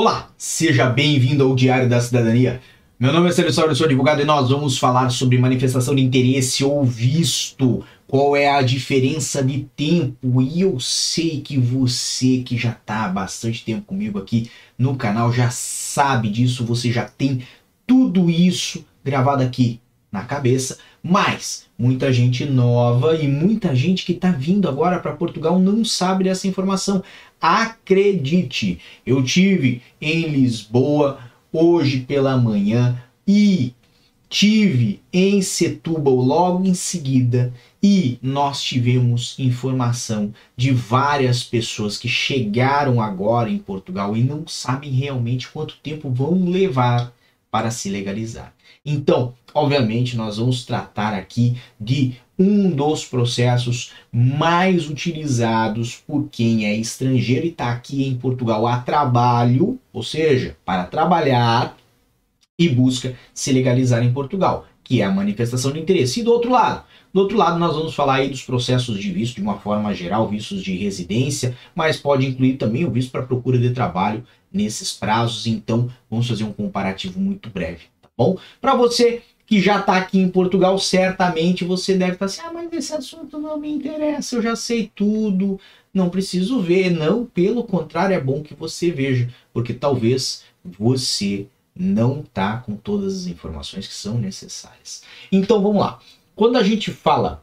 Olá, seja bem-vindo ao Diário da Cidadania. Meu nome é Sérgio eu sou advogado e nós vamos falar sobre manifestação de interesse ou visto. Qual é a diferença de tempo? E eu sei que você que já está há bastante tempo comigo aqui no canal já sabe disso, você já tem tudo isso gravado aqui na cabeça, mas muita gente nova e muita gente que está vindo agora para Portugal não sabe dessa informação. Acredite, eu tive em Lisboa hoje pela manhã e tive em Setúbal logo em seguida e nós tivemos informação de várias pessoas que chegaram agora em Portugal e não sabem realmente quanto tempo vão levar para se legalizar. Então, obviamente, nós vamos tratar aqui de um dos processos mais utilizados por quem é estrangeiro e está aqui em Portugal a trabalho, ou seja, para trabalhar e busca se legalizar em Portugal, que é a manifestação de interesse. E do outro lado, do outro lado, nós vamos falar aí dos processos de visto de uma forma geral, vistos de residência, mas pode incluir também o visto para procura de trabalho nesses prazos. Então, vamos fazer um comparativo muito breve, tá bom? Para você que já está aqui em Portugal, certamente você deve estar tá assim: ah, mas esse assunto não me interessa, eu já sei tudo, não preciso ver. Não, pelo contrário, é bom que você veja, porque talvez você não está com todas as informações que são necessárias. Então vamos lá. Quando a gente fala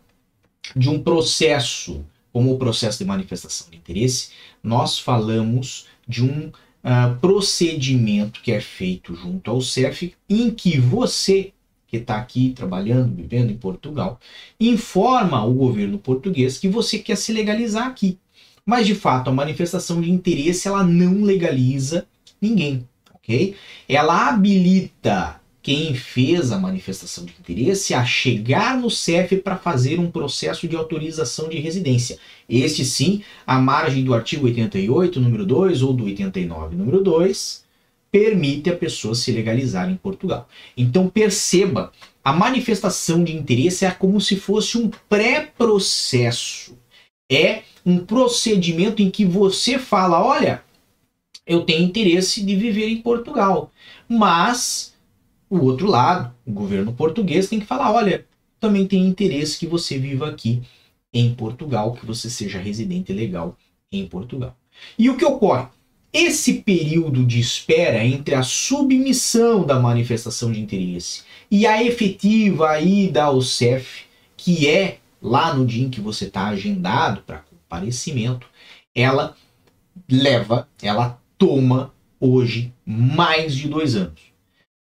de um processo como o processo de manifestação de interesse, nós falamos de um uh, procedimento que é feito junto ao CEF em que você que está aqui trabalhando, vivendo em Portugal, informa o governo português que você quer se legalizar aqui. Mas de fato, a manifestação de interesse ela não legaliza ninguém, ok? Ela habilita quem fez a manifestação de interesse a chegar no CEF para fazer um processo de autorização de residência. Este sim, a margem do artigo 88, número 2, ou do 89, número 2, permite a pessoa se legalizar em Portugal. Então perceba, a manifestação de interesse é como se fosse um pré-processo. É um procedimento em que você fala, olha, eu tenho interesse de viver em Portugal, mas o outro lado, o governo português tem que falar, olha, também tem interesse que você viva aqui em Portugal, que você seja residente legal em Portugal. E o que ocorre? Esse período de espera entre a submissão da manifestação de interesse e a efetiva ida ao CEF, que é lá no dia em que você está agendado para comparecimento, ela leva, ela toma hoje mais de dois anos.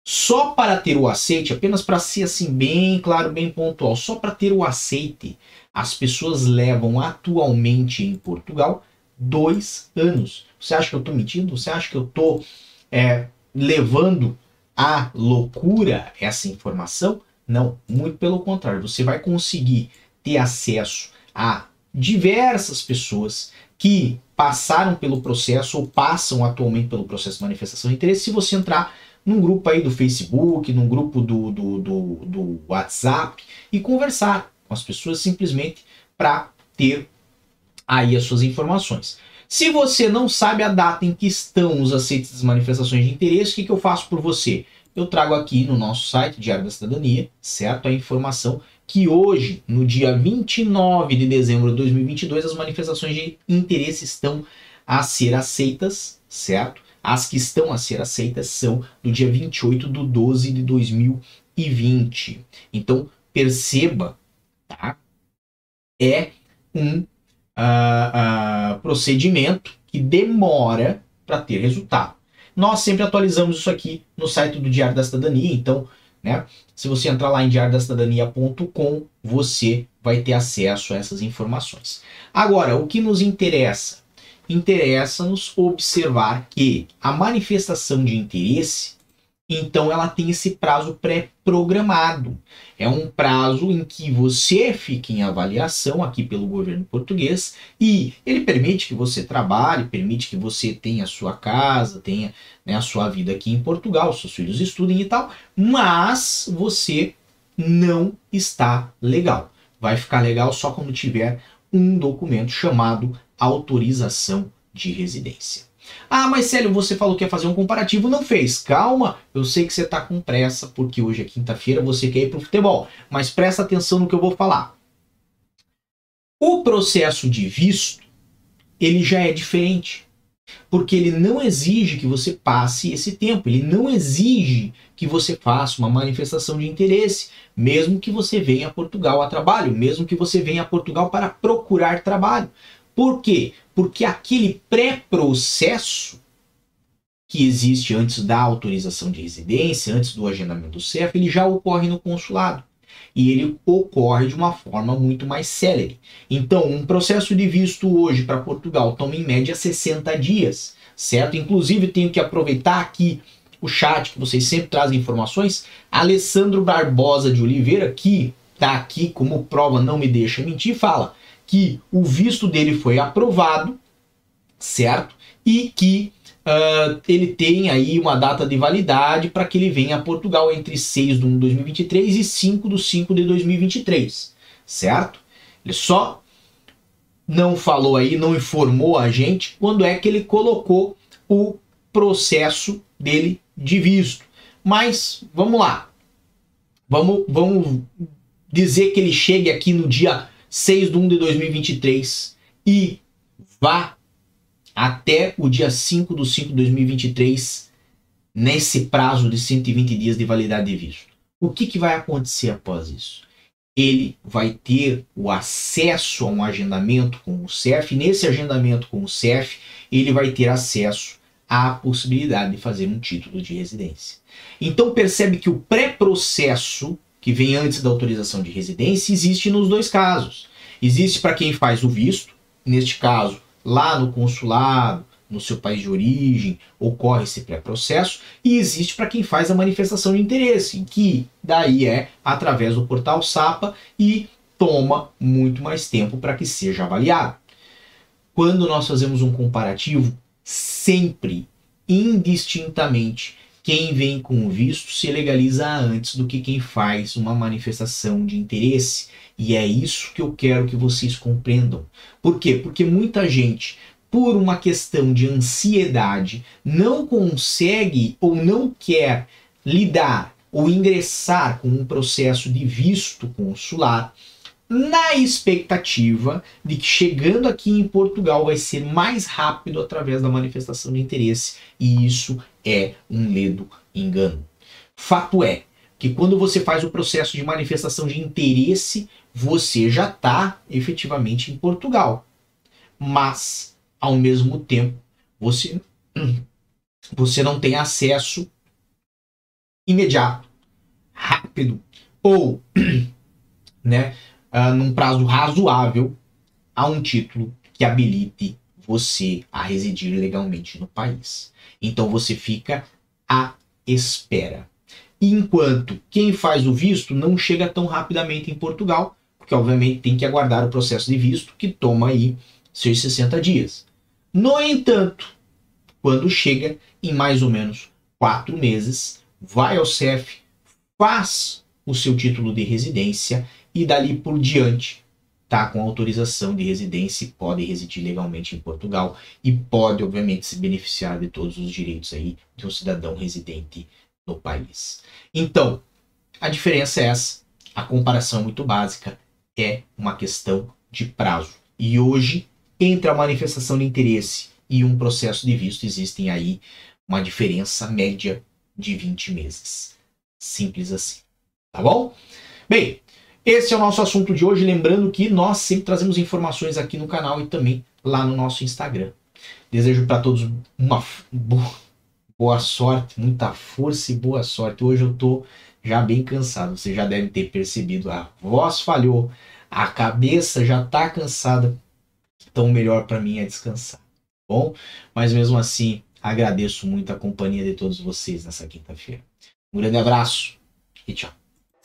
Só para ter o aceite, apenas para ser assim bem claro, bem pontual, só para ter o aceite, as pessoas levam atualmente em Portugal dois anos. Você acha que eu estou mentindo? Você acha que eu estou é, levando à loucura essa informação? Não, muito pelo contrário. Você vai conseguir ter acesso a diversas pessoas que passaram pelo processo ou passam atualmente pelo processo de manifestação de interesse se você entrar num grupo aí do Facebook, num grupo do, do, do, do WhatsApp e conversar com as pessoas simplesmente para ter aí as suas informações. Se você não sabe a data em que estão os aceites das manifestações de interesse, o que, que eu faço por você? Eu trago aqui no nosso site, Diário da Cidadania, certo? A informação que hoje, no dia 29 de dezembro de 2022, as manifestações de interesse estão a ser aceitas, certo? As que estão a ser aceitas são do dia 28 de 12 de 2020. Então, perceba, tá? É um procedimento que demora para ter resultado. Nós sempre atualizamos isso aqui no site do Diário da Cidadania, então, né, se você entrar lá em diariodacidadania.com, você vai ter acesso a essas informações. Agora, o que nos interessa? Interessa-nos observar que a manifestação de interesse então ela tem esse prazo pré-programado. É um prazo em que você fica em avaliação aqui pelo governo português e ele permite que você trabalhe, permite que você tenha a sua casa, tenha né, a sua vida aqui em Portugal, seus filhos estudem e tal, mas você não está legal. Vai ficar legal só quando tiver um documento chamado autorização de residência. Ah, mas Célio, você falou que ia fazer um comparativo, não fez. Calma, eu sei que você está com pressa, porque hoje é quinta-feira, você quer ir para o futebol. Mas presta atenção no que eu vou falar. O processo de visto, ele já é diferente. Porque ele não exige que você passe esse tempo, ele não exige que você faça uma manifestação de interesse, mesmo que você venha a Portugal a trabalho, mesmo que você venha a Portugal para procurar trabalho. Por quê? Porque aquele pré-processo que existe antes da autorização de residência, antes do agendamento do CEF, ele já ocorre no consulado. E ele ocorre de uma forma muito mais célere. Então, um processo de visto hoje para Portugal toma em média 60 dias, certo? Inclusive, tenho que aproveitar aqui o chat, que vocês sempre trazem informações. Alessandro Barbosa de Oliveira, que está aqui como prova, não me deixa mentir, fala que o visto dele foi aprovado, certo? E que uh, ele tem aí uma data de validade para que ele venha a Portugal entre 6 de 1 de 2023 e 5 de 5 de 2023, certo? Ele só não falou aí, não informou a gente quando é que ele colocou o processo dele de visto. Mas vamos lá. Vamos, vamos dizer que ele chegue aqui no dia 6 de 1 de 2023 e vá até o dia 5 de 5 de 2023 nesse prazo de 120 dias de validade de visto. O que, que vai acontecer após isso? Ele vai ter o acesso a um agendamento com o CEF. Nesse agendamento com o CEF, ele vai ter acesso à possibilidade de fazer um título de residência. Então percebe que o pré-processo que vem antes da autorização de residência, existe nos dois casos. Existe para quem faz o visto, neste caso, lá no consulado, no seu país de origem, ocorre esse pré-processo, e existe para quem faz a manifestação de interesse, que daí é através do portal SAPA e toma muito mais tempo para que seja avaliado. Quando nós fazemos um comparativo, sempre, indistintamente, quem vem com visto se legaliza antes do que quem faz uma manifestação de interesse. E é isso que eu quero que vocês compreendam. Por quê? Porque muita gente, por uma questão de ansiedade, não consegue ou não quer lidar ou ingressar com um processo de visto consular na expectativa de que chegando aqui em Portugal vai ser mais rápido através da manifestação de interesse, e isso é um ledo engano. Fato é que quando você faz o processo de manifestação de interesse, você já está efetivamente em Portugal. Mas, ao mesmo tempo, você, você não tem acesso imediato, rápido, ou né, uh, num prazo razoável a um título que habilite você a residir legalmente no país. Então você fica à espera. Enquanto quem faz o visto não chega tão rapidamente em Portugal, porque obviamente tem que aguardar o processo de visto que toma aí seus 60 dias. No entanto, quando chega em mais ou menos quatro meses, vai ao CEF, faz o seu título de residência e dali por diante está com autorização de residência e pode residir legalmente em Portugal e pode, obviamente, se beneficiar de todos os direitos aí de um cidadão residente no país. Então, a diferença é essa. A comparação muito básica é uma questão de prazo. E hoje, entre a manifestação de interesse e um processo de visto, existem aí uma diferença média de 20 meses. Simples assim. Tá bom? Bem, esse é o nosso assunto de hoje. Lembrando que nós sempre trazemos informações aqui no canal e também lá no nosso Instagram. Desejo para todos uma boa sorte, muita força e boa sorte. Hoje eu tô já bem cansado. Você já deve ter percebido. A voz falhou, a cabeça já tá cansada. Então o melhor para mim é descansar. Tá bom, mas mesmo assim agradeço muito a companhia de todos vocês nessa quinta-feira. Um grande abraço e tchau.